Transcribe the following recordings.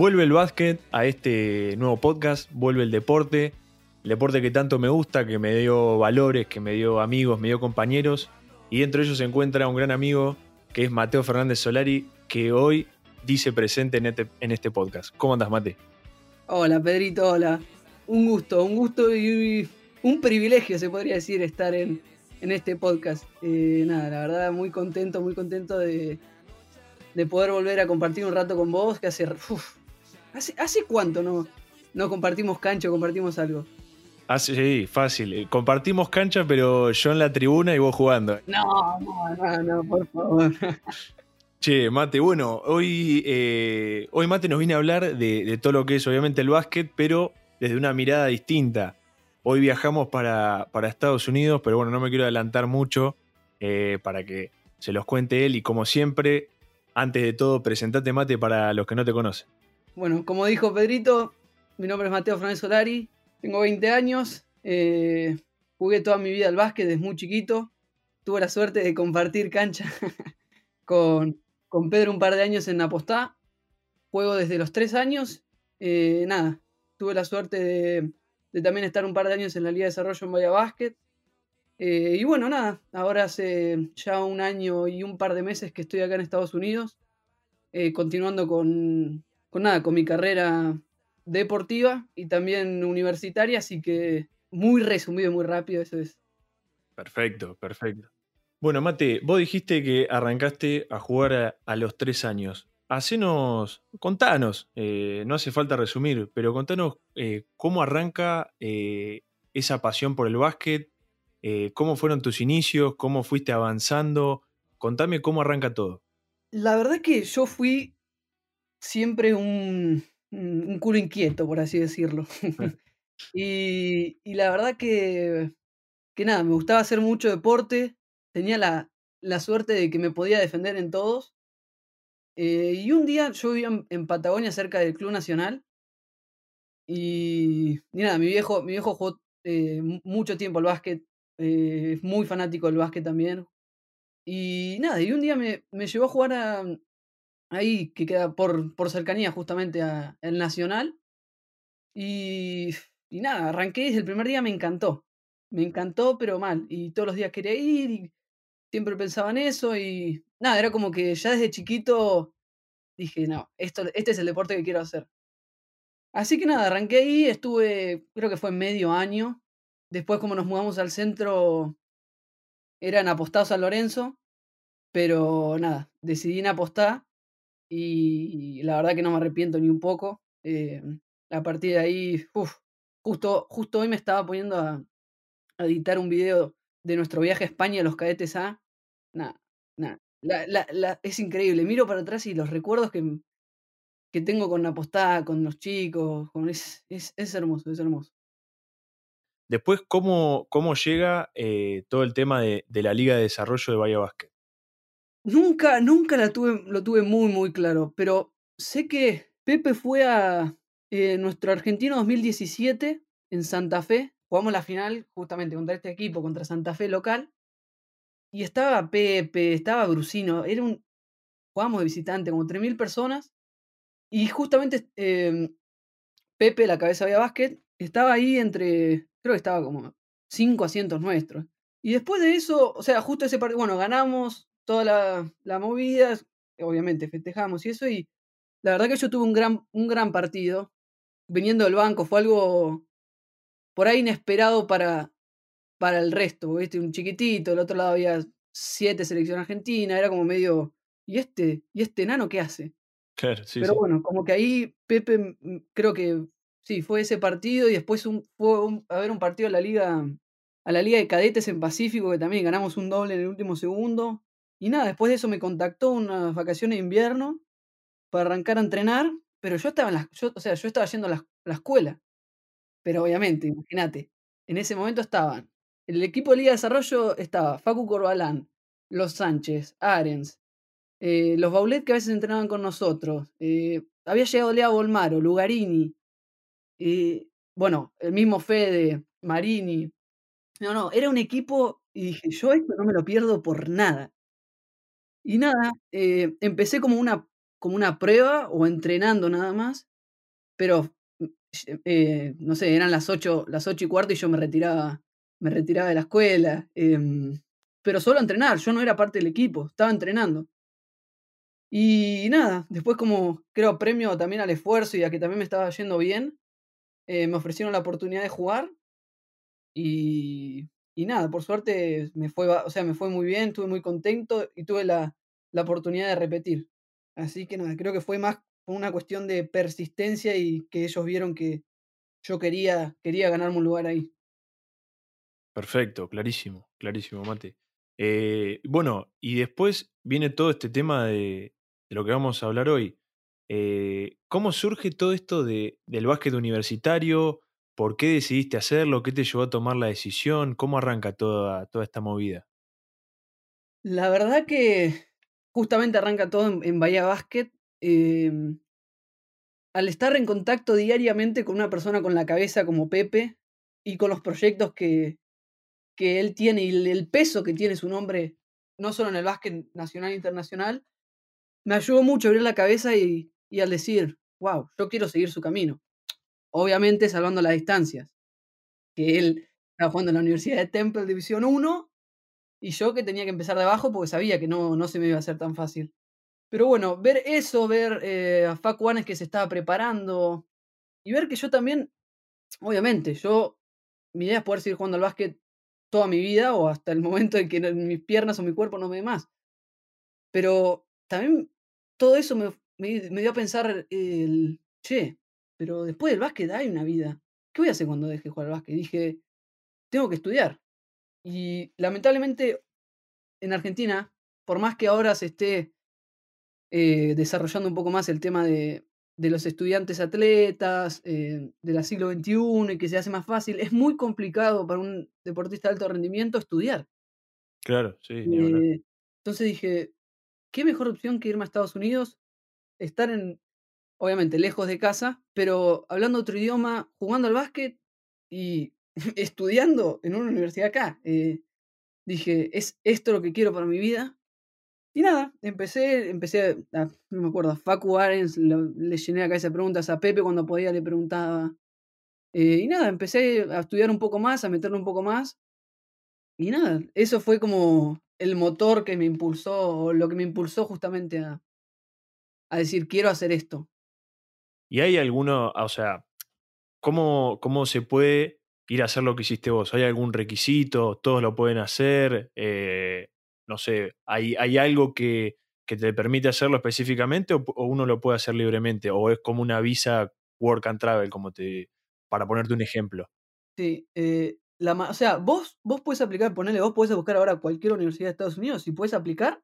Vuelve el básquet a este nuevo podcast, vuelve el deporte, el deporte que tanto me gusta, que me dio valores, que me dio amigos, me dio compañeros. Y dentro de ellos se encuentra un gran amigo que es Mateo Fernández Solari, que hoy dice presente en este, en este podcast. ¿Cómo andas, Mate? Hola, Pedrito, hola. Un gusto, un gusto y un privilegio, se podría decir, estar en, en este podcast. Eh, nada, la verdad, muy contento, muy contento de, de poder volver a compartir un rato con vos, que hace... ¿hace, ¿Hace cuánto no, no compartimos cancha o compartimos algo? Hace, sí, fácil. Eh, compartimos cancha, pero yo en la tribuna y vos jugando. No, no, no, no, por favor. Che, Mate, bueno, hoy, eh, hoy Mate nos viene a hablar de, de, todo lo que es obviamente el básquet, pero desde una mirada distinta. Hoy viajamos para, para Estados Unidos, pero bueno, no me quiero adelantar mucho eh, para que se los cuente él y como siempre, antes de todo, presentate Mate para los que no te conocen. Bueno, como dijo Pedrito, mi nombre es Mateo Fernández Solari, tengo 20 años, eh, jugué toda mi vida al básquet desde muy chiquito, tuve la suerte de compartir cancha con, con Pedro un par de años en Apostá. Juego desde los tres años. Eh, nada, tuve la suerte de, también estar un par de años en la Liga de Desarrollo en Bahía Básquet. Eh, y bueno, nada, ahora hace ya un año y un par de meses que estoy acá en Estados Unidos, continuando con, con nada, con mi carrera deportiva y también universitaria, así que muy resumido y muy rápido, eso es. Perfecto, perfecto. Bueno, Mate, vos dijiste que arrancaste a jugar a, a los tres años. Hacenos, contanos, eh, no hace falta resumir, pero contanos eh, cómo arranca eh, esa pasión por el básquet, cómo fueron tus inicios, cómo fuiste avanzando. Contame cómo arranca todo. La verdad que yo fui siempre un, un culo inquieto, por así decirlo. y, y, la verdad que, que nada, me gustaba hacer mucho deporte, tenía la, la suerte de que me podía defender en todos. Eh, y un día yo vivía en, en, Patagonia, cerca del Club Nacional. Y, y nada, mi viejo, mi viejo jugó eh, mucho tiempo al básquet, eh, es muy fanático del básquet también. Y nada, y un día me, me llevó a jugar a, ahí, que queda por, por cercanía justamente al Nacional. Y, y nada, arranqué desde el primer día, me encantó. Me encantó, pero mal. Y todos los días quería ir y siempre pensaba en eso y nada, era como que ya desde chiquito dije, no, esto, este es el deporte que quiero hacer. Así que nada, arranqué ahí, estuve, creo que fue medio año. Después como nos mudamos al centro, eran apostados San Lorenzo, pero nada, decidí en apostar y, la verdad que no me arrepiento ni un poco. Eh, a partir de ahí, uf, justo, justo hoy me estaba poniendo a, a editar un video de nuestro viaje a España, los cadetes A, nada, nada. Es increíble. Miro para atrás y los recuerdos que, que tengo con la postada, con los chicos, es, es, hermoso, es hermoso. Después, ¿cómo, cómo llega eh, todo el tema de, de, la Liga de Desarrollo de Bahía Básquet? Nunca, nunca la tuve, lo tuve muy, muy claro, pero sé que Pepe fue a eh, nuestro argentino 2017 en Santa Fe, jugamos la final justamente contra este equipo, contra Santa Fe local. Y estaba Pepe, estaba Brusino, era un. Jugamos de visitante, como 3.000 personas. Y justamente eh, Pepe, la cabeza de básquet, estaba ahí entre. Creo que estaba como cinco asientos nuestros. Y después de eso, o sea, justo ese partido, bueno, ganamos toda la, la movida, obviamente festejamos y eso. Y la verdad que yo tuve un gran, un gran partido. Viniendo del banco, fue algo por ahí inesperado para, para el resto, ¿viste? Un chiquitito, del otro lado había siete selección argentina, era como medio, ¿y este, ¿y este nano qué hace? Claro, sí, Pero sí. bueno, como que ahí Pepe, creo que sí, fue ese partido y después un, fue un, a ver un partido a la liga, a la liga de cadetes en Pacífico, que también ganamos un doble en el último segundo. Y nada, después de eso me contactó unas vacaciones de invierno para arrancar a entrenar, pero yo estaba en la, o sea, yo estaba yendo a la, la escuela. Pero obviamente, imagínate, en ese momento estaban, en el equipo de Liga de Desarrollo estaba Facu Corbalán, Los Sánchez, Arens, eh, los Baulet que a veces entrenaban con nosotros, eh, había llegado Lea Bolmaro, Lugarini, eh, bueno, el mismo Fede, Marini. No, no, era un equipo y dije, yo esto no me lo pierdo por nada. Y nada, empecé como una, como una prueba o entrenando nada más pero, mm, eh, no sé, eran las 8, las 8 y cuarto y yo me retiraba, me retiraba de la escuela. Em, pero solo entrenar, yo no era parte del equipo, estaba entrenando. Y nada, después como creo premio también al esfuerzo y a que también me estaba yendo bien, eh, me ofrecieron la oportunidad de jugar y, y nada, por suerte me fue, o sea, me fue muy bien, estuve muy contento y tuve la, la oportunidad de repetir. Así que nada, creo que fue más una cuestión de persistencia y que ellos vieron que yo quería, quería ganarme un lugar ahí. Perfecto, clarísimo, clarísimo, Mate. Eh, bueno, y después viene todo este tema de, de lo que vamos a hablar hoy. Eh, ¿Cómo surge todo esto de, del básquet universitario? ¿Por qué decidiste hacerlo? ¿Qué te llevó a tomar la decisión? ¿Cómo arranca toda, toda esta movida? La verdad que justamente arranca todo en, Bahía Básquet. Em, al estar en contacto diariamente con una persona con la cabeza como Pepe y con los proyectos que, que él tiene y el peso que tiene su nombre, no solo en el básquet nacional e internacional, me ayudó mucho a abrir la cabeza y, y al decir, wow, yo quiero seguir su camino. Obviamente salvando las distancias. Que él estaba jugando en la Universidad de Temple División 1 y yo que tenía que empezar de abajo porque sabía que no, no se me iba a hacer tan fácil. Pero bueno, ver eso, ver eh, a Fac que se estaba preparando y ver que yo también, obviamente, yo, mi idea es poder seguir jugando al básquet toda mi vida o hasta el momento en que mis piernas o mi cuerpo no me dé más. Pero también todo eso me, me, dio a pensar el, che, pero después del básquet hay una vida. ¿Qué voy a hacer cuando deje de jugar al básquet? Dije, tengo que estudiar. Y lamentablemente en Argentina, por más que ahora se esté eh, desarrollando un poco más el tema de, de los estudiantes atletas, eh, de la siglo XXI y que se hace más fácil, es muy complicado para un deportista de alto rendimiento estudiar. Claro, sí. Eh, entonces dije, ¿qué mejor opción que irme a Estados Unidos? Estar en, obviamente, lejos de casa, pero hablando otro idioma, jugando al básquet y estudiando en una universidad acá. Eh, dije, ¿es esto lo que quiero para mi vida? Y nada, empecé, empecé, a, no me acuerdo, a Facu Arens, le llené acá esas preguntas a Pepe cuando podía, le preguntaba. Eh, y nada, empecé a estudiar un poco más, a meterle un poco más. Y nada, eso fue como el motor que me impulsó, lo que me impulsó justamente a, a decir, quiero hacer esto. ¿Y hay alguno, o sea, cómo, cómo se puede ir a hacer lo que hiciste vos? ¿Hay algún requisito? ¿Todos lo pueden hacer? Eh, no sé, ¿hay, algo que, que, te permite hacerlo específicamente o, uno lo puede hacer libremente? ¿O es como una visa work and travel, como te, para ponerte un ejemplo? Sí, eh, o sea, vos, vos puedes aplicar, ponele, vos puedes buscar ahora cualquier universidad de Estados Unidos y puedes aplicar.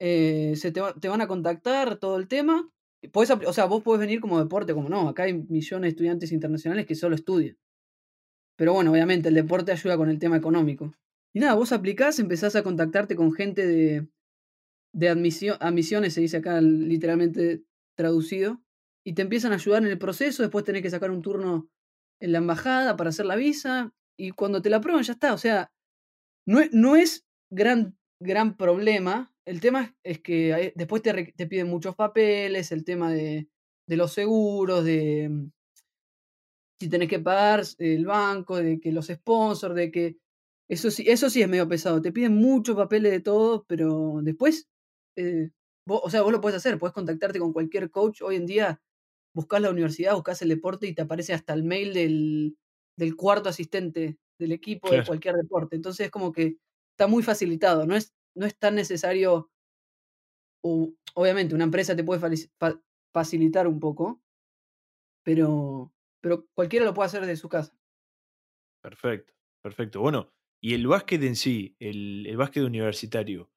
Eh, se te, van a contactar todo el tema. Puedes, o sea, vos puedes venir como deporte, como no. Acá hay millones de estudiantes internacionales que solo estudian. Pero bueno, obviamente el deporte ayuda con el tema económico. Y nada, vos aplicás, empezás a contactarte con gente de, de admisión, admisiones, se dice acá literalmente traducido, y te empiezan a ayudar en el proceso. Después tenés que sacar un turno en la embajada para hacer la visa y cuando te la aprueban ya está. O sea, no, no es gran, gran problema. El tema es que después te, te piden muchos papeles, el tema de, de los seguros, de mm, si tenés que pagar el banco, de que los sponsors, de que... Eso sí, eso sí es medio pesado. Te piden muchos papeles de todo, pero después, eh, o sea, vos lo puedes hacer, puedes contactarte con cualquier coach. Hoy en día buscas la universidad, buscas el deporte y te aparece hasta el mail del, del cuarto asistente del equipo de cualquier deporte. Entonces es como que está muy facilitado, no es, no es tan necesario, obviamente una empresa te puede facilitar un poco, pero, pero cualquiera lo puede hacer desde su casa. Perfecto, perfecto. Bueno, y el básquet en sí, el, el básquet universitario,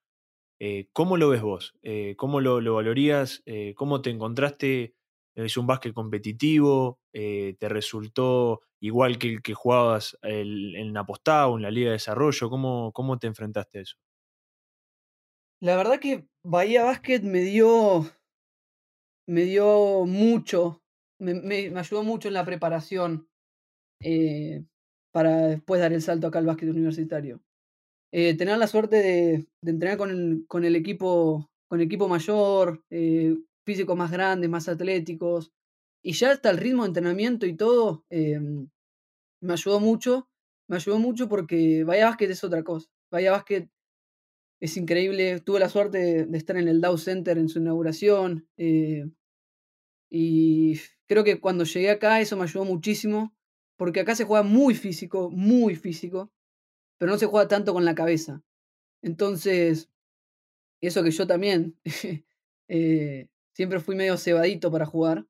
eh, ¿cómo lo ves vos? Eh, ¿Cómo lo, lo valorías? Eh, ¿Cómo te encontraste es un básquet competitivo, te resultó igual que el que jugabas en Apostado, en la Liga de Desarrollo, ¿cómo, cómo te enfrentaste a eso? La verdad que Bahía Básquet me dio, me dio mucho, me, ayudó mucho en la preparación eh, para después dar el salto acá al básquet universitario. Eh, tener la suerte de, entrenar con el, con el, equipo con equipo mayor, físicos más grandes, más atléticos, y ya hasta el ritmo de entrenamiento y todo em, me ayudó mucho. Me ayudó mucho porque Bahía Basket es otra cosa. Bahía Basket es increíble. Tuve la suerte de, estar en el Dow Center en su inauguración. Eh, y creo que cuando llegué acá eso me ayudó muchísimo. Porque acá se juega muy físico, muy físico. Pero no se juega tanto con la cabeza. Entonces, eso que yo también eh, siempre fui medio cebadito para jugar.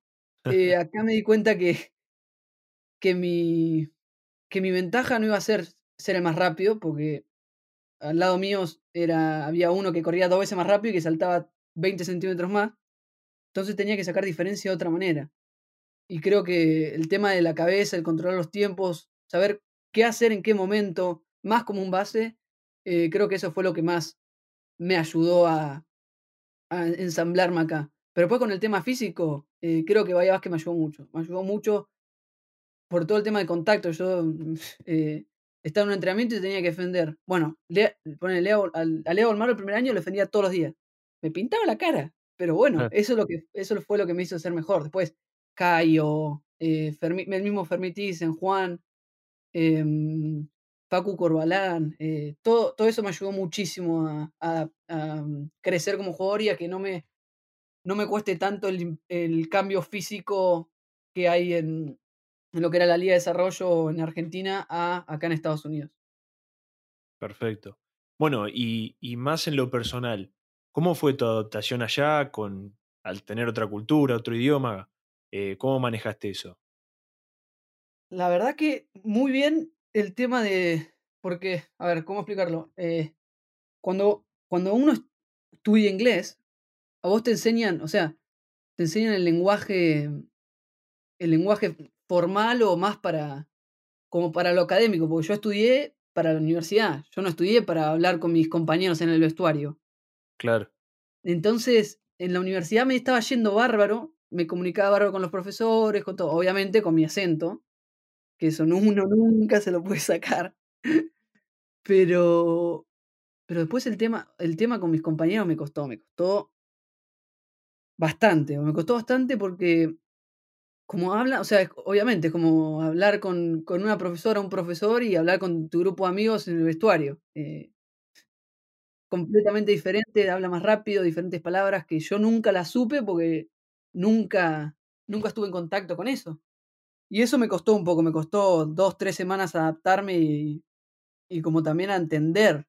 Eh, acá me di cuenta que, que, mi, que mi ventaja no iba a ser ser el más rápido, porque al lado mío era, había uno que corría dos veces más rápido y que saltaba 20 centímetros más. Entonces tenía que sacar diferencia de otra manera. Y creo que el tema de la cabeza, el controlar los tiempos, saber qué hacer en qué momento, más como un base, eh, creo que eso fue lo que más me ayudó a, a ensamblarme acá. Pero después con el tema físico, eh, creo que Bahía Vázquez me ayudó mucho. Me ayudó mucho por todo el tema de contacto. Yo eh, estaba en un entrenamiento y tenía que defender. Bueno, le, Leo, al, a Leo Olmaro el primer año lo defendía todos los días. Me pintaba la cara. Pero bueno, eso, es lo que, eso fue lo que me hizo ser mejor. Después, Cayo, eh, el mismo Fermitis, en Juan, eh, Pacu Corbalán, eh, todo, todo eso me ayudó muchísimo a, mm, crecer como jugador y a que no me, no me cueste tanto el, el cambio físico que hay en, en, lo que era la Liga de Desarrollo en Argentina a acá en Estados Unidos. Perfecto. Bueno, y, y más en lo personal, ¿cómo fue tu adaptación allá con, al tener otra cultura, otro idioma? Eh, ¿Cómo manejaste eso? La verdad que muy bien el tema de. Porque, a ver, ¿cómo explicarlo? Eh, cuando, cuando uno estudia inglés, a vos te enseñan, o sea, te enseñan el lenguaje. El lenguaje formal o más para. como para lo académico, porque yo estudié para la universidad. Yo no estudié para hablar con mis compañeros en el vestuario. Claro. Entonces, en la universidad me estaba yendo bárbaro, me comunicaba bárbaro con los profesores, con todo, obviamente con mi acento, que eso uno nunca se lo puede sacar. Pero, pero después el tema, el tema con mis compañeros me costó, me costó bastante, me costó bastante porque como habla, o sea, obviamente es como hablar con, con, una profesora, un profesor y hablar con tu grupo de amigos en el vestuario. Eh, completamente diferente, habla más rápido, diferentes palabras que yo nunca las supe porque nunca, nunca estuve en contacto con eso. Y eso me costó un poco, me costó dos, tres semanas adaptarme y, y como también a entender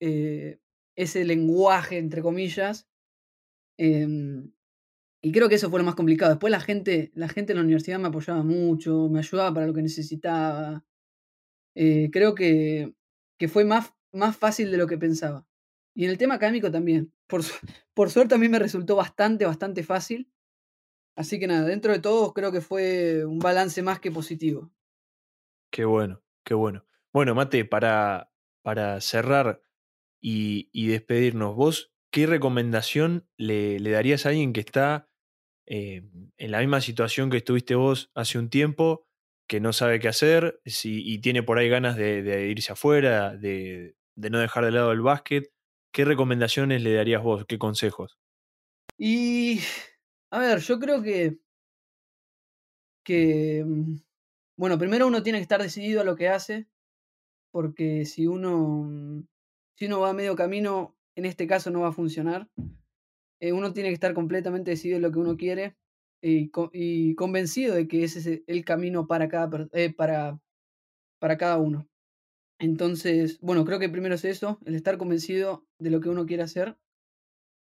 eh, ese lenguaje, entre comillas. Em, y creo que eso fue lo más complicado. Después la gente, la gente en la universidad me apoyaba mucho, me ayudaba para lo que necesitaba. Eh, creo que, que fue más, más fácil de lo que pensaba. Y en el tema académico también. Por, por suerte a mí me resultó bastante, bastante fácil. Así que nada, dentro de todo creo que fue un balance más que positivo. Qué bueno, qué bueno. Bueno, Mate, para, para cerrar y, despedirnos, vos, ¿qué recomendación le, le, darías a alguien que está eh, en la misma situación que estuviste vos hace un tiempo, que no sabe qué hacer si, y tiene por ahí ganas de, de irse afuera, de, de, no dejar de lado el básquet? ¿Qué recomendaciones le darías vos? ¿Qué consejos? Y a ver, yo creo que. que. Mm, bueno, primero uno tiene que estar decidido a lo que hace. Porque si uno. Mm, si uno va a medio camino, en este caso no va a funcionar. Eh, uno tiene que estar completamente decidido en lo que uno quiere. Y, y convencido de que ese es el camino para cada, eh, para, para cada uno. Entonces, bueno, creo que primero es eso, el estar convencido de lo que uno quiere hacer.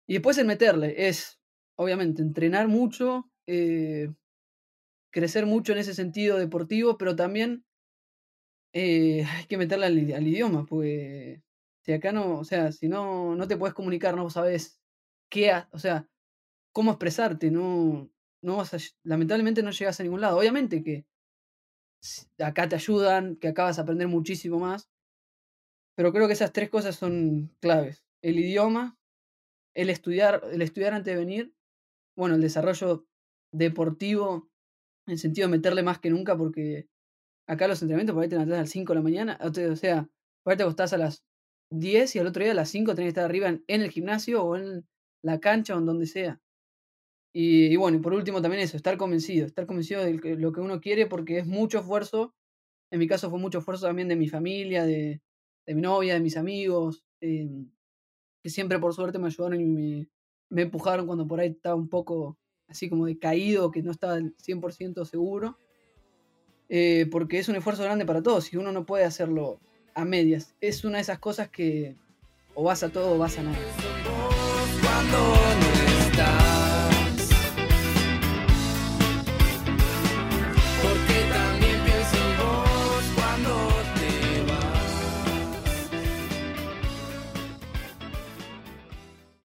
Y después el meterle, es obviamente, entrenar mucho, eh, crecer mucho en ese sentido deportivo, pero también eh, hay que meterle al, idioma, pues si acá no, o sea, si no, no te puedes comunicar, no sabes qué, o sea, cómo expresarte, no, no vas a, lamentablemente no llegas a ningún lado. Obviamente que acá te ayudan, que acá vas a aprender muchísimo más, pero creo que esas tres cosas son claves. El idioma, el estudiar, el estudiar antes de venir bueno, el desarrollo deportivo, en sentido de meterle más que nunca, porque acá los entrenamientos por ahí te levantás a las 5 de la mañana, o sea, por ahí te acostás a las 10 y al otro día a las 5 tenés que estar arriba en, el gimnasio o en la cancha o en donde sea. Y, bueno, y por último también eso, estar convencido, estar convencido de lo que uno quiere porque es mucho esfuerzo. En mi caso fue mucho esfuerzo también de mi familia, de, mi novia, de mis amigos, em, que siempre por suerte me ayudaron y me, empujaron cuando por ahí estaba un poco así como decaído, que no estaba 100% seguro. Eh, porque es un esfuerzo grande para todos y uno no puede hacerlo a medias. Es una de esas cosas que o vas a todo o vas a nada.